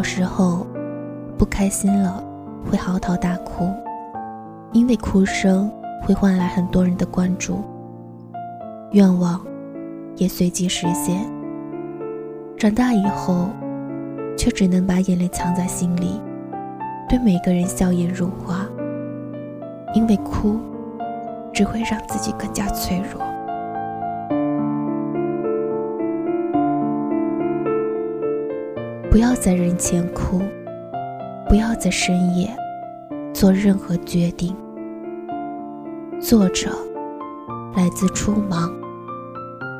小时候，不开心了会嚎啕大哭，因为哭声会换来很多人的关注，愿望也随即实现。长大以后，却只能把眼泪藏在心里，对每个人笑颜如花，因为哭只会让自己更加脆弱。不要在人前哭，不要在深夜做任何决定。作者来自初芒，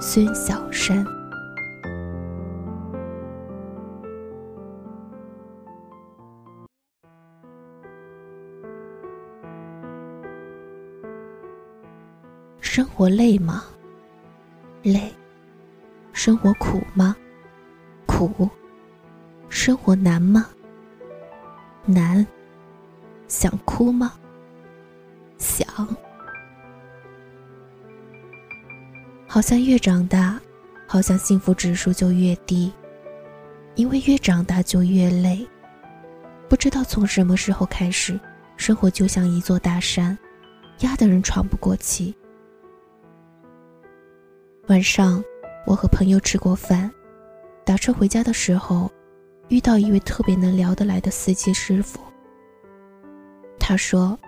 孙小山。生活累吗？累。生活苦吗？苦。生活难吗？难。想哭吗？想。好像越长大，好像幸福指数就越低，因为越长大就越累。不知道从什么时候开始，生活就像一座大山，压得人喘不过气。晚上，我和朋友吃过饭，打车回家的时候。遇到一位特别能聊得来的司机师傅。他说：“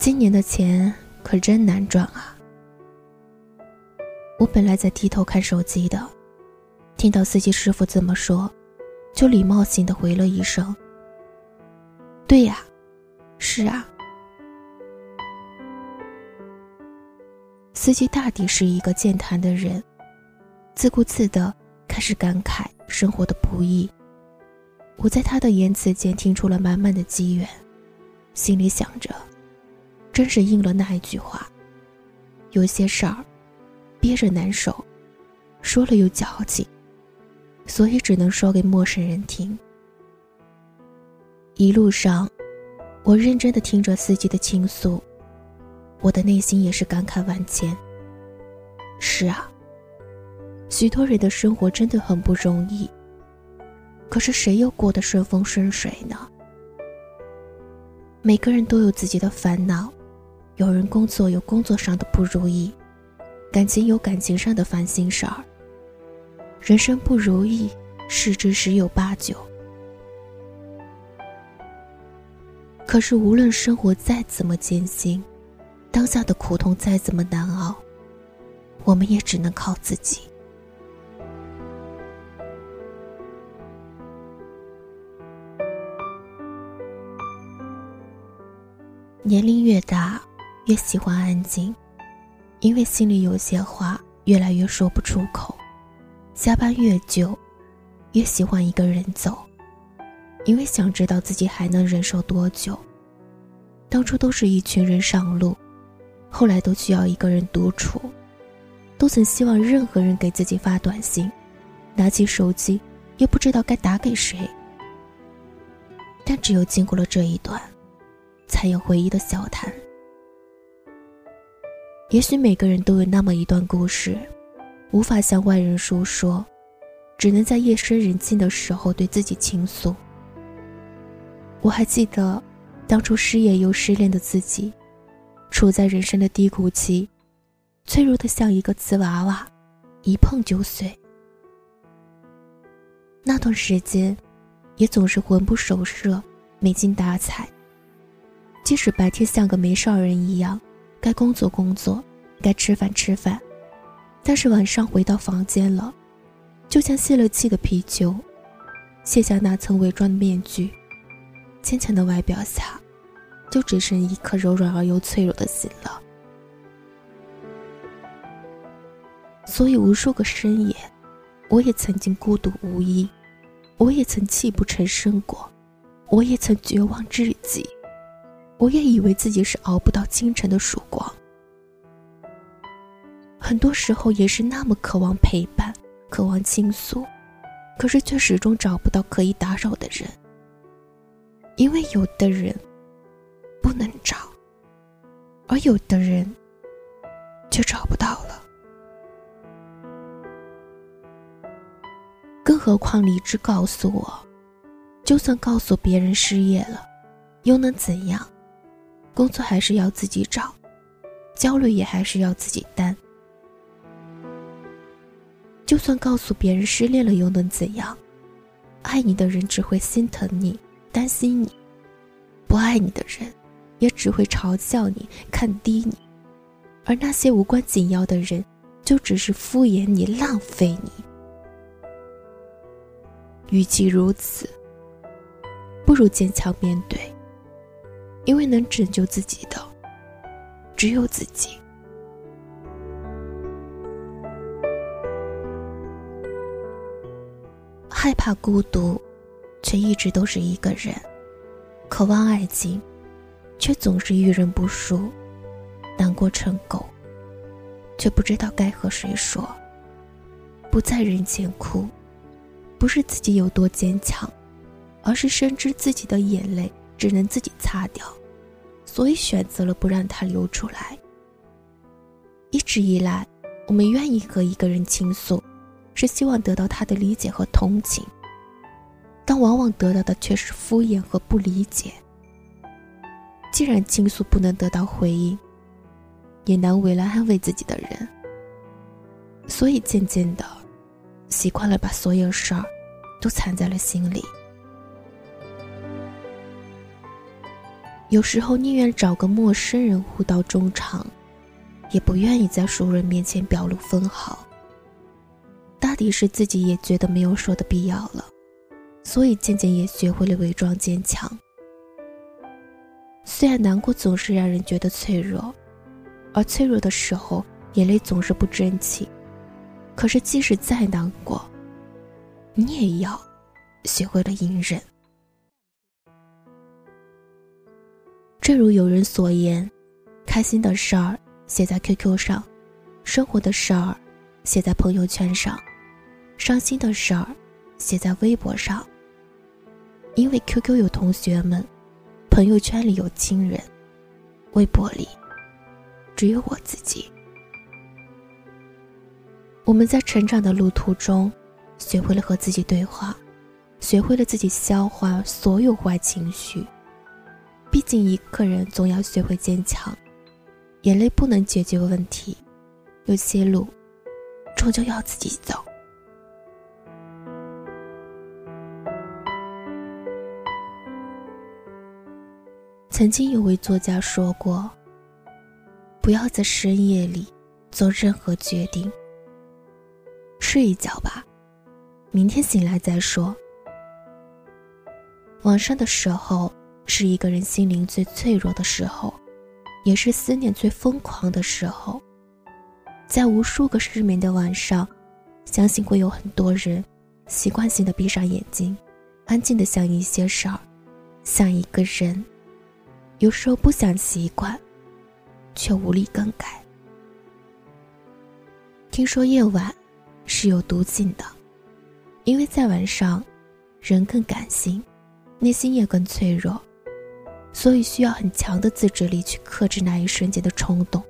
今年的钱可真难赚啊！”我本来在低头看手机的，听到司机师傅这么说，就礼貌性的回了一声：“对呀，是啊。”司机大抵是一个健谈的人，自顾自的开始感慨生活的不易。我在他的言辞间听出了满满的机缘，心里想着，真是应了那一句话：有些事儿憋着难受，说了又矫情，所以只能说给陌生人听。一路上，我认真的听着司机的倾诉，我的内心也是感慨万千。是啊，许多人的生活真的很不容易。可是谁又过得顺风顺水呢？每个人都有自己的烦恼，有人工作有工作上的不如意，感情有感情上的烦心事儿。人生不如意，十之十有八九。可是无论生活再怎么艰辛，当下的苦痛再怎么难熬，我们也只能靠自己。年龄越大，越喜欢安静，因为心里有些话越来越说不出口。加班越久，越喜欢一个人走，因为想知道自己还能忍受多久。当初都是一群人上路，后来都需要一个人独处，都曾希望任何人给自己发短信，拿起手机又不知道该打给谁。但只有经过了这一段。才有回忆的小谈。也许每个人都有那么一段故事，无法向外人诉说，只能在夜深人静的时候对自己倾诉。我还记得，当初失业又失恋的自己，处在人生的低谷期，脆弱的像一个瓷娃娃，一碰就碎。那段时间，也总是魂不守舍，没精打采。即使白天像个没事人一样，该工作工作，该吃饭吃饭，但是晚上回到房间了，就像泄了气的皮球，卸下那层伪装的面具，坚强的外表下，就只剩一颗柔软而又脆弱的心了。所以无数个深夜，我也曾经孤独无依，我也曾泣不成声过，我也曾绝望至极。我也以为自己是熬不到清晨的曙光，很多时候也是那么渴望陪伴，渴望倾诉，可是却始终找不到可以打扰的人，因为有的人不能找，而有的人却找不到了。更何况理智告诉我，就算告诉别人失业了，又能怎样？工作还是要自己找，焦虑也还是要自己担。就算告诉别人失恋了，又能怎样？爱你的人只会心疼你、担心你；不爱你的人，也只会嘲笑你、看低你。而那些无关紧要的人，就只是敷衍你、浪费你。与其如此。不如坚强面对，因为能拯救自己的只有自己。害怕孤独，却一直都是一个人；渴望爱情，却总是遇人不淑；难过成狗，却不知道该和谁说；不在人前哭，不是自己有多坚强。而是深知自己的眼泪只能自己擦掉，所以选择了不让它流出来。一直以来，我们愿意和一个人倾诉，是希望得到他的理解和同情，但往往得到的却是敷衍和不理解。既然倾诉不能得到回应，也难为了安慰自己的人，所以渐渐的，习惯了把所有事儿都藏在了心里。有时候宁愿找个陌生人互道衷肠，也不愿意在熟人面前表露分毫。大抵是自己也觉得没有说的必要了，所以渐渐也学会了伪装坚强。虽然难过总是让人觉得脆弱，而脆弱的时候眼泪总是不争气，可是即使再难过，你也要学会了隐忍。正如有人所言，开心的事儿写在 QQ 上，生活的事儿写在朋友圈上，伤心的事儿写在微博上。因为 QQ 有同学们，朋友圈里有亲人，微博里只有我自己。我们在成长的路途中，学会了和自己对话，学会了自己消化所有坏情绪。毕竟，一个人总要学会坚强。眼泪不能解决问题，有些路终究要自己走。曾经有位作家说过：“不要在深夜里做任何决定，睡一觉吧，明天醒来再说。”晚上的时候。是一个人心灵最脆弱的时候，也是思念最疯狂的时候。在无数个失眠的晚上，相信会有很多人习惯性的闭上眼睛，安静的想一些事儿，想一个人。有时候不想习惯，却无力更改。听说夜晚是有毒性的，因为在晚上，人更感性，内心也更脆弱。所以需要很强的自制力去克制那一瞬间的冲动，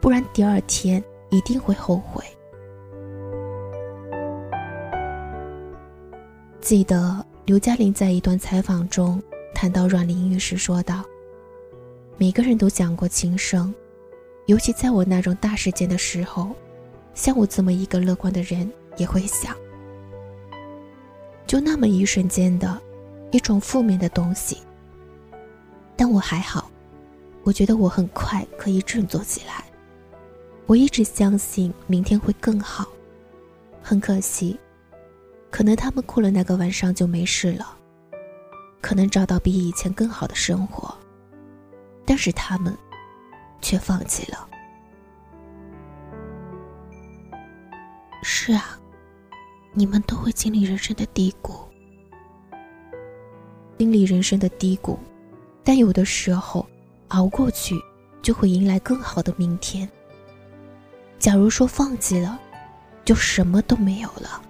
不然第二天一定会后悔。记得刘嘉玲在一段采访中谈到阮玲玉时说道：“每个人都讲过轻生，尤其在我那种大事件的时候，像我这么一个乐观的人也会想，就那么一瞬间的一种负面的东西。”但我还好，我觉得我很快可以振作起来。我一直相信明天会更好。很可惜，可能他们过了那个晚上就没事了，可能找到比以前更好的生活，但是他们却放弃了。是啊，你们都会经历人生的低谷，经历人生的低谷。但有的时候，熬过去，就会迎来更好的明天。假如说放弃了，就什么都没有了。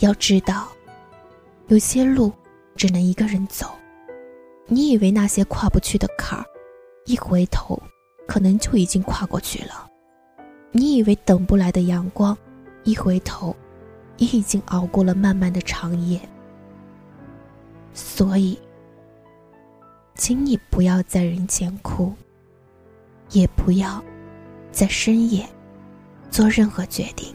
要知道，有些路只能一个人走。你以为那些跨不去的坎儿，一回头，可能就已经跨过去了。你以为等不来的阳光，一回头，也已经熬过了漫漫的长夜，所以，请你不要在人前哭，也不要在深夜做任何决定。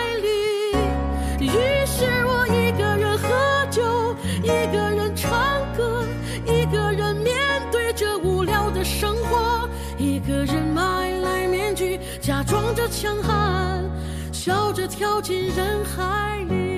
强悍，笑着跳进人海里。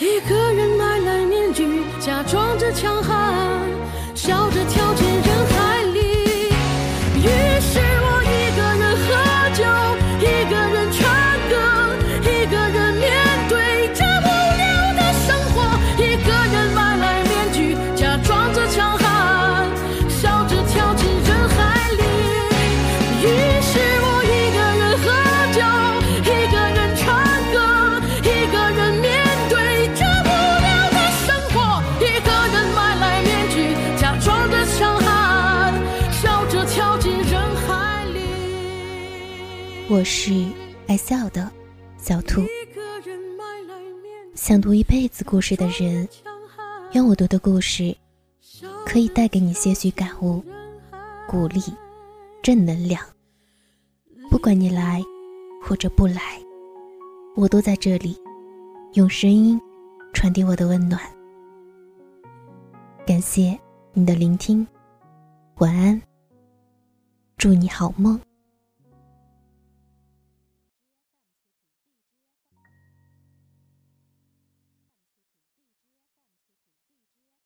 一个人买来面具，假装着强悍，笑着跳着我是爱笑的小兔，想读一辈子故事的人，愿我读的故事可以带给你些许感悟、鼓励、正能量。不管你来或者不来，我都在这里，用声音传递我的温暖。感谢你的聆听，晚安，祝你好梦。